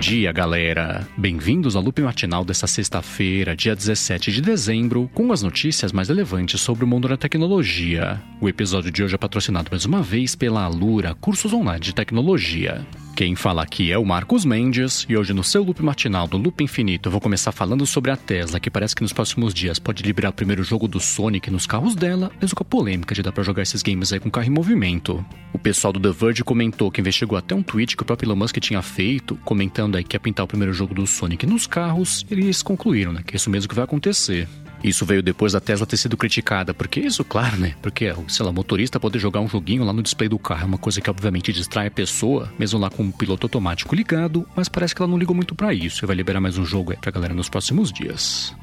dia, galera! Bem-vindos ao loop matinal desta sexta-feira, dia 17 de dezembro, com as notícias mais relevantes sobre o mundo da tecnologia. O episódio de hoje é patrocinado mais uma vez pela Alura, cursos online de tecnologia. Quem fala aqui é o Marcos Mendes e hoje no seu loop matinal do Loop Infinito eu vou começar falando sobre a Tesla, que parece que nos próximos dias pode liberar o primeiro jogo do Sonic nos carros dela, mesmo com a polêmica de dar pra jogar esses games aí com carro em movimento. O pessoal do The Verge comentou que investigou até um tweet que o próprio Elon Musk tinha feito, comentando aí que ia pintar o primeiro jogo do Sonic nos carros, e eles concluíram, né, que é isso mesmo que vai acontecer. Isso veio depois da Tesla ter sido criticada, porque isso, claro, né? Porque, sei lá, motorista poder jogar um joguinho lá no display do carro é uma coisa que obviamente distrai a pessoa, mesmo lá com o piloto automático ligado, mas parece que ela não ligou muito para isso e vai liberar mais um jogo aí pra galera nos próximos dias.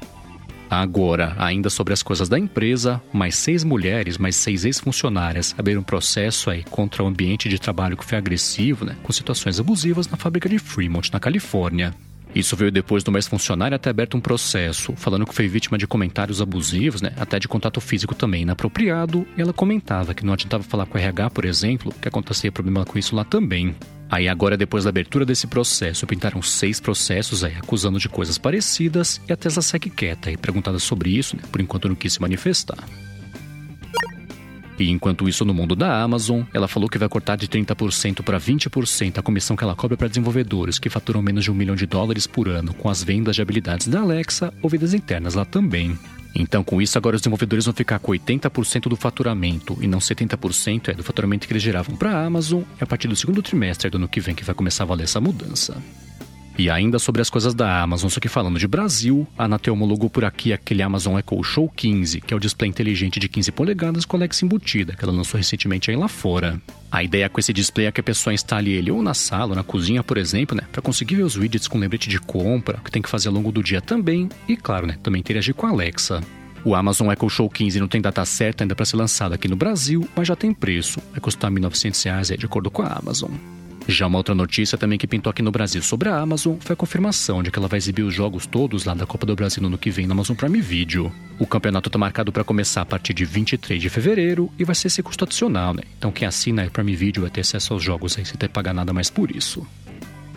Agora, ainda sobre as coisas da empresa, mais seis mulheres, mais seis ex-funcionárias abriram um processo aí contra o ambiente de trabalho que foi agressivo, né, com situações abusivas na fábrica de Fremont, na Califórnia. Isso veio depois do mais funcionário ter aberto um processo, falando que foi vítima de comentários abusivos, né, até de contato físico também inapropriado, e ela comentava que não adiantava falar com o RH, por exemplo, que acontecia problema com isso lá também. Aí agora, depois da abertura desse processo, pintaram seis processos aí, acusando de coisas parecidas, e a Tesla segue quieta e perguntada sobre isso, né, por enquanto não quis se manifestar. E enquanto isso, no mundo da Amazon, ela falou que vai cortar de 30% para 20% a comissão que ela cobra para desenvolvedores que faturam menos de um milhão de dólares por ano com as vendas de habilidades da Alexa ou vendas internas lá também. Então, com isso, agora os desenvolvedores vão ficar com 80% do faturamento e não 70% é do faturamento que eles geravam para a Amazon. É a partir do segundo trimestre do ano que vem que vai começar a valer essa mudança. E ainda sobre as coisas da Amazon, só que falando de Brasil, a Anatel homologou por aqui aquele Amazon Echo Show 15, que é o display inteligente de 15 polegadas com Alexa embutida, que ela lançou recentemente aí lá fora. A ideia com esse display é que a pessoa instale ele ou na sala ou na cozinha, por exemplo, né, para conseguir ver os widgets com lembrete de compra, que tem que fazer ao longo do dia também, e claro, né, também interagir com a Alexa. O Amazon Echo Show 15 não tem data certa ainda para ser lançado aqui no Brasil, mas já tem preço. Vai custar R$ 1.900 de acordo com a Amazon. Já uma outra notícia também que pintou aqui no Brasil sobre a Amazon foi a confirmação de que ela vai exibir os jogos todos lá da Copa do Brasil no ano que vem na Amazon Prime Video. O campeonato está marcado para começar a partir de 23 de fevereiro e vai ser esse custo adicional, né? Então quem assina a Prime Video vai ter acesso aos jogos aí sem ter que pagar nada mais por isso.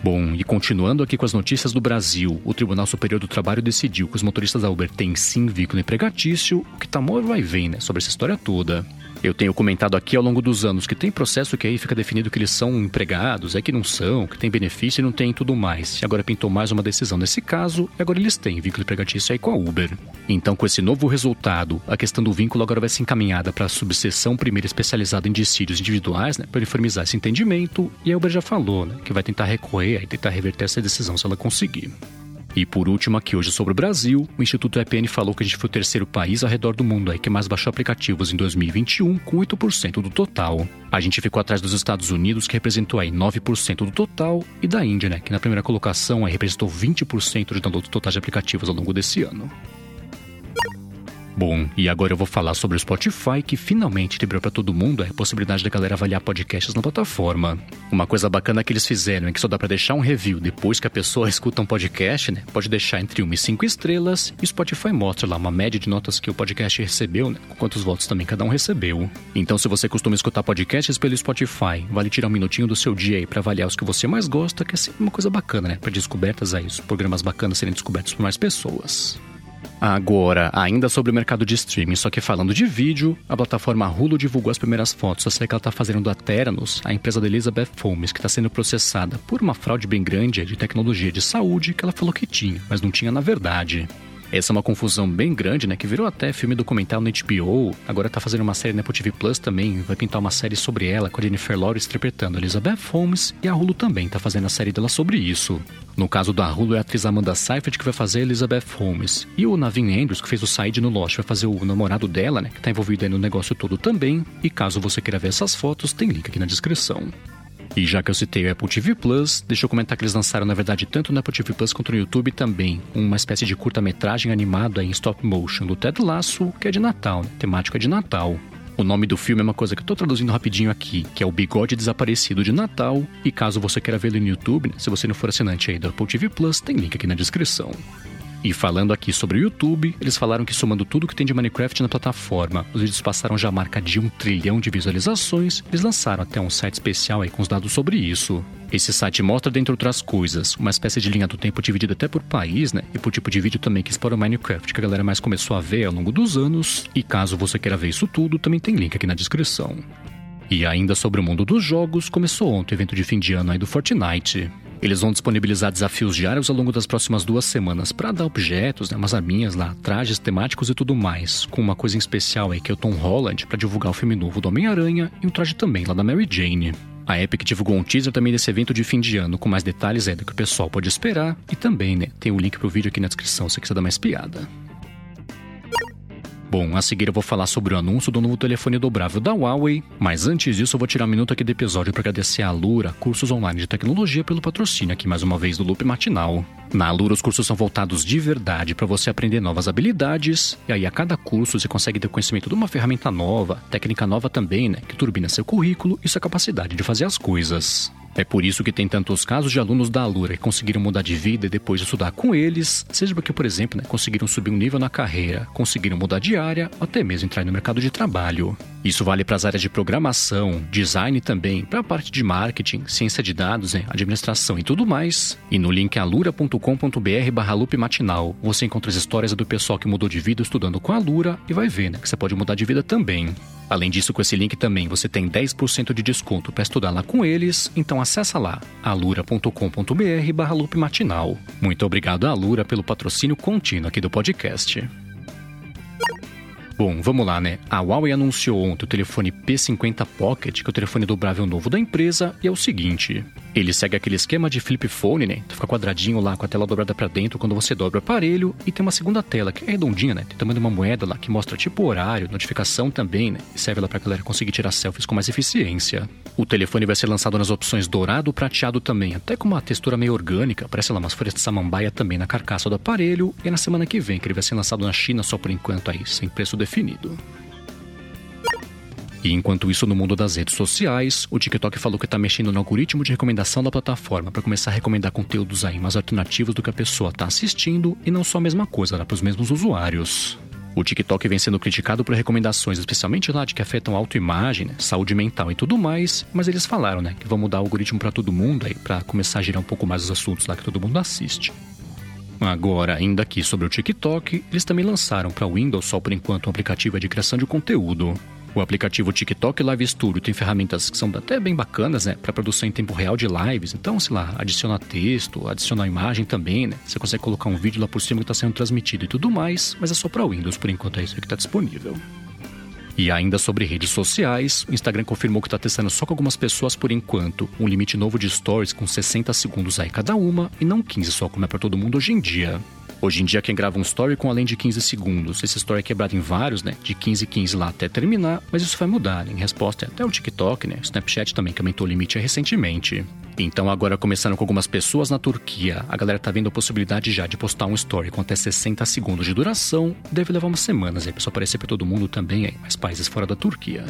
Bom, e continuando aqui com as notícias do Brasil, o Tribunal Superior do Trabalho decidiu que os motoristas da Uber têm sim vínculo empregatício, o que tá mó vai vem, né, sobre essa história toda. Eu tenho comentado aqui ao longo dos anos que tem processo que aí fica definido que eles são empregados, é que não são, que tem benefício e não tem tudo mais. E agora pintou mais uma decisão nesse caso, e agora eles têm vínculo empregatício aí com a Uber. Então, com esse novo resultado, a questão do vínculo agora vai ser encaminhada para a subseção primeira especializada em dissídios individuais, né, para uniformizar esse entendimento, e a Uber já falou, né, que vai tentar recorrer e tentar reverter essa decisão se ela conseguir. E por último, aqui hoje sobre o Brasil, o Instituto EPN falou que a gente foi o terceiro país ao redor do mundo aí que mais baixou aplicativos em 2021, com 8% do total. A gente ficou atrás dos Estados Unidos, que representou aí 9% do total, e da Índia, né, que na primeira colocação aí representou 20% de download total de aplicativos ao longo desse ano. Bom, e agora eu vou falar sobre o Spotify, que finalmente liberou para todo mundo a possibilidade da galera avaliar podcasts na plataforma. Uma coisa bacana que eles fizeram é que só dá para deixar um review depois que a pessoa escuta um podcast, né? Pode deixar entre 1 e 5 estrelas, e o Spotify mostra lá uma média de notas que o podcast recebeu, né? Quantos votos também cada um recebeu. Então, se você costuma escutar podcasts pelo Spotify, vale tirar um minutinho do seu dia aí para avaliar os que você mais gosta, que é sempre uma coisa bacana, né? Para descobertas aí, os programas bacanas serem descobertos por mais pessoas. Agora, ainda sobre o mercado de streaming, só que falando de vídeo, a plataforma Hulu divulgou as primeiras fotos série que ela está fazendo da Theranos, a empresa da Elizabeth Holmes, que está sendo processada por uma fraude bem grande de tecnologia de saúde que ela falou que tinha, mas não tinha na verdade. Essa é uma confusão bem grande, né? Que virou até filme documental no HBO. Agora tá fazendo uma série na Apple TV Plus também. Vai pintar uma série sobre ela, com a Jennifer Lawrence interpretando Elizabeth Holmes. E a Hulu também tá fazendo a série dela sobre isso. No caso da Hulu, é a atriz Amanda Seyfried que vai fazer Elizabeth Holmes. E o Navin Andrews, que fez o Said no Lost, vai fazer o namorado dela, né? Que tá envolvido aí no negócio todo também. E caso você queira ver essas fotos, tem link aqui na descrição. E já que eu citei o Apple TV Plus, deixa eu comentar que eles lançaram, na verdade, tanto no Apple TV Plus quanto no YouTube também, uma espécie de curta-metragem animado em stop motion do Ted Lasso, que é de Natal, né? temática de Natal. O nome do filme é uma coisa que eu tô traduzindo rapidinho aqui, que é o Bigode Desaparecido de Natal. E caso você queira vê-lo no YouTube, né? se você não for assinante aí do Apple TV Plus, tem link aqui na descrição. E falando aqui sobre o YouTube, eles falaram que somando tudo que tem de Minecraft na plataforma, os vídeos passaram já a marca de um trilhão de visualizações, eles lançaram até um site especial aí com os dados sobre isso. Esse site mostra, dentre outras coisas, uma espécie de linha do tempo dividida até por país, né? E por tipo de vídeo também que explora o Minecraft, que a galera mais começou a ver ao longo dos anos. E caso você queira ver isso tudo, também tem link aqui na descrição. E ainda sobre o mundo dos jogos, começou ontem o evento de fim de ano aí do Fortnite. Eles vão disponibilizar desafios diários ao longo das próximas duas semanas para dar objetos, né, umas arminhas lá, trajes temáticos e tudo mais, com uma coisa em especial aí que é o Tom Holland para divulgar o filme novo do Homem-Aranha e um traje também lá da Mary Jane. A Epic divulgou um teaser também desse evento de fim de ano, com mais detalhes aí do que o pessoal pode esperar. E também, né, tem o link pro vídeo aqui na descrição se quiser dar mais piada. Bom, a seguir eu vou falar sobre o anúncio do novo telefone dobrável da Huawei, mas antes disso eu vou tirar um minuto aqui do episódio para agradecer a Alura Cursos Online de Tecnologia pelo patrocínio aqui mais uma vez do Loop Matinal. Na Alura os cursos são voltados de verdade para você aprender novas habilidades, e aí a cada curso você consegue ter conhecimento de uma ferramenta nova, técnica nova também, né, que turbina seu currículo e sua capacidade de fazer as coisas. É por isso que tem tantos casos de alunos da Alura que conseguiram mudar de vida depois de estudar com eles, seja porque, por exemplo, né, conseguiram subir um nível na carreira, conseguiram mudar de área ou até mesmo entrar no mercado de trabalho. Isso vale para as áreas de programação, design também, para a parte de marketing, ciência de dados, né, administração e tudo mais. E no link alura.com.br barra matinal, você encontra as histórias do pessoal que mudou de vida estudando com a Alura e vai ver né, que você pode mudar de vida também. Além disso, com esse link também você tem 10% de desconto para estudar lá com eles, então acessa lá alura.com.br barra matinal. Muito obrigado à Alura pelo patrocínio contínuo aqui do podcast. Bom, vamos lá, né? A Huawei anunciou ontem o telefone P50 Pocket, que é o telefone dobrável novo da empresa, e é o seguinte: ele segue aquele esquema de flip phone, né? Fica quadradinho lá com a tela dobrada para dentro quando você dobra o aparelho, e tem uma segunda tela que é redondinha, né? Tem de uma moeda lá que mostra tipo horário, notificação também, né? E serve lá pra galera conseguir tirar selfies com mais eficiência. O telefone vai ser lançado nas opções dourado, prateado também, até com uma textura meio orgânica, parece lá umas folhas de samambaia também na carcaça do aparelho, e é na semana que vem que ele vai ser lançado na China só por enquanto aí, sem preço definido definido. E enquanto isso, no mundo das redes sociais, o TikTok falou que está mexendo no algoritmo de recomendação da plataforma para começar a recomendar conteúdos aí mais alternativos do que a pessoa está assistindo e não só a mesma coisa para os mesmos usuários. O TikTok vem sendo criticado por recomendações, especialmente lá de que afetam autoimagem, né, saúde mental e tudo mais, mas eles falaram, né, que vão mudar o algoritmo para todo mundo aí para começar a girar um pouco mais os assuntos lá que todo mundo assiste. Agora, ainda aqui sobre o TikTok, eles também lançaram para Windows só por enquanto um aplicativo de criação de conteúdo. O aplicativo TikTok Live Studio tem ferramentas que são até bem bacanas, né, para produção em tempo real de lives. Então, sei lá, adiciona texto, adiciona imagem também, né? Você consegue colocar um vídeo lá por cima que está sendo transmitido e tudo mais, mas é só para Windows por enquanto é isso que está disponível. E ainda sobre redes sociais, o Instagram confirmou que está testando só com algumas pessoas por enquanto, um limite novo de stories com 60 segundos aí cada uma e não 15 só como é para todo mundo hoje em dia. Hoje em dia, quem grava um story com além de 15 segundos, esse story é quebrado em vários, né? De 15 e 15 lá até terminar, mas isso vai mudar, né? em resposta até o TikTok, né? O Snapchat também que aumentou o limite recentemente. Então, agora começando com algumas pessoas na Turquia, a galera tá vendo a possibilidade já de postar um story com até 60 segundos de duração. Deve levar umas semanas aí pra isso aparecer pra todo mundo também, aí, mais países fora da Turquia.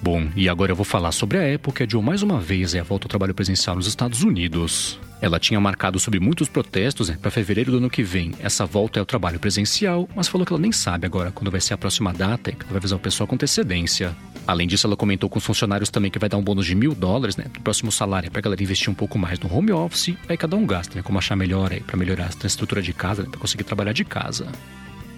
Bom, e agora eu vou falar sobre a Apple que adiou mais uma vez a volta ao trabalho presencial nos Estados Unidos. Ela tinha marcado sobre muitos protestos né, para fevereiro do ano que vem. Essa volta é o trabalho presencial, mas falou que ela nem sabe agora quando vai ser a próxima data e que vai avisar o pessoal com antecedência. Além disso, ela comentou com os funcionários também que vai dar um bônus de mil dólares, né? Do próximo salário para a galera investir um pouco mais no home office. Aí cada um gasta, né? Como achar melhor para melhorar a estrutura de casa, né, para conseguir trabalhar de casa.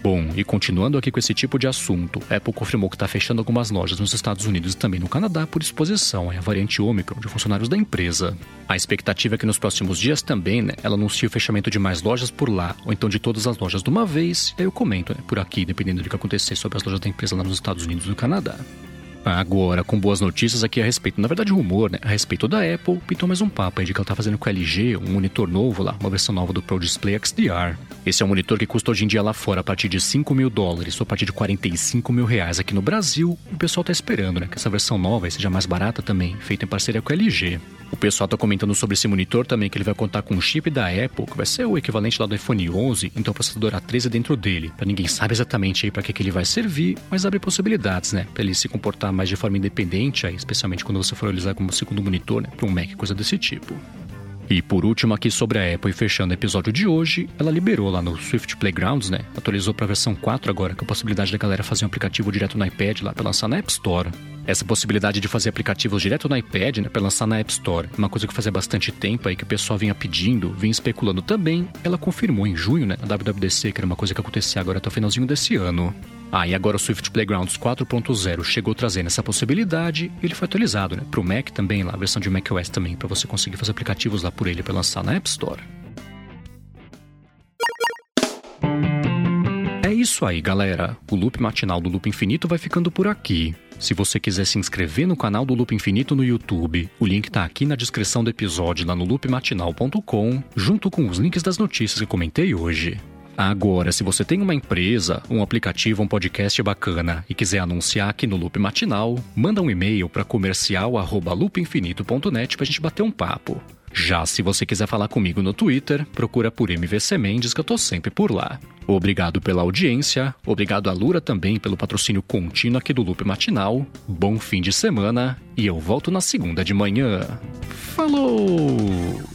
Bom, e continuando aqui com esse tipo de assunto, Apple confirmou que está fechando algumas lojas nos Estados Unidos e também no Canadá por exposição à variante Omicron de funcionários da empresa. A expectativa é que nos próximos dias também, né, ela anuncie o fechamento de mais lojas por lá, ou então de todas as lojas de uma vez, e aí eu comento, né, por aqui, dependendo do que acontecer sobre as lojas da empresa lá nos Estados Unidos e no Canadá. Agora, com boas notícias aqui a respeito, na verdade, rumor, né? A respeito da Apple, pintou mais um papo aí de que ela tá fazendo com a LG um monitor novo lá, uma versão nova do Pro Display XDR. Esse é um monitor que custa hoje em dia lá fora a partir de 5 mil dólares, ou a partir de 45 mil reais aqui no Brasil. O pessoal tá esperando, né? Que essa versão nova seja mais barata também, feita em parceria com a LG. O pessoal tá comentando sobre esse monitor também, que ele vai contar com um chip da Apple, que vai ser o equivalente lá do iPhone 11, então o processador A13 dentro dele. Pra ninguém sabe exatamente aí para que, que ele vai servir, mas abre possibilidades, né? Pra ele se comportar mais de forma independente, aí, especialmente quando você for utilizar como segundo monitor, né? Pra um Mac, coisa desse tipo. E por último, aqui sobre a Apple e fechando o episódio de hoje, ela liberou lá no Swift Playgrounds, né? Atualizou para a versão 4 agora, com a possibilidade da galera fazer um aplicativo direto no iPad lá para lançar na App Store. Essa possibilidade de fazer aplicativos direto no iPad, né, para lançar na App Store, uma coisa que fazia bastante tempo aí que o pessoal vinha pedindo, vinha especulando também, ela confirmou em junho, né, na WWDC, que era uma coisa que acontecia agora até o finalzinho desse ano. Ah, e agora o Swift Playgrounds 4.0 chegou trazendo essa possibilidade e ele foi atualizado, né, para o Mac também, lá, a versão de macOS também, para você conseguir fazer aplicativos lá por ele para lançar na App Store. É isso aí, galera. O loop matinal do Loop Infinito vai ficando por aqui. Se você quiser se inscrever no canal do Loop Infinito no YouTube, o link está aqui na descrição do episódio lá no loopmatinal.com, junto com os links das notícias que comentei hoje. Agora, se você tem uma empresa, um aplicativo, um podcast bacana e quiser anunciar aqui no Loop Matinal, manda um e-mail para comercial@loopinfinito.net para a gente bater um papo. Já se você quiser falar comigo no Twitter, procura por MVC Mendes que eu tô sempre por lá. Obrigado pela audiência, obrigado a Lura também pelo patrocínio contínuo aqui do Loop Matinal. Bom fim de semana e eu volto na segunda de manhã. Falou!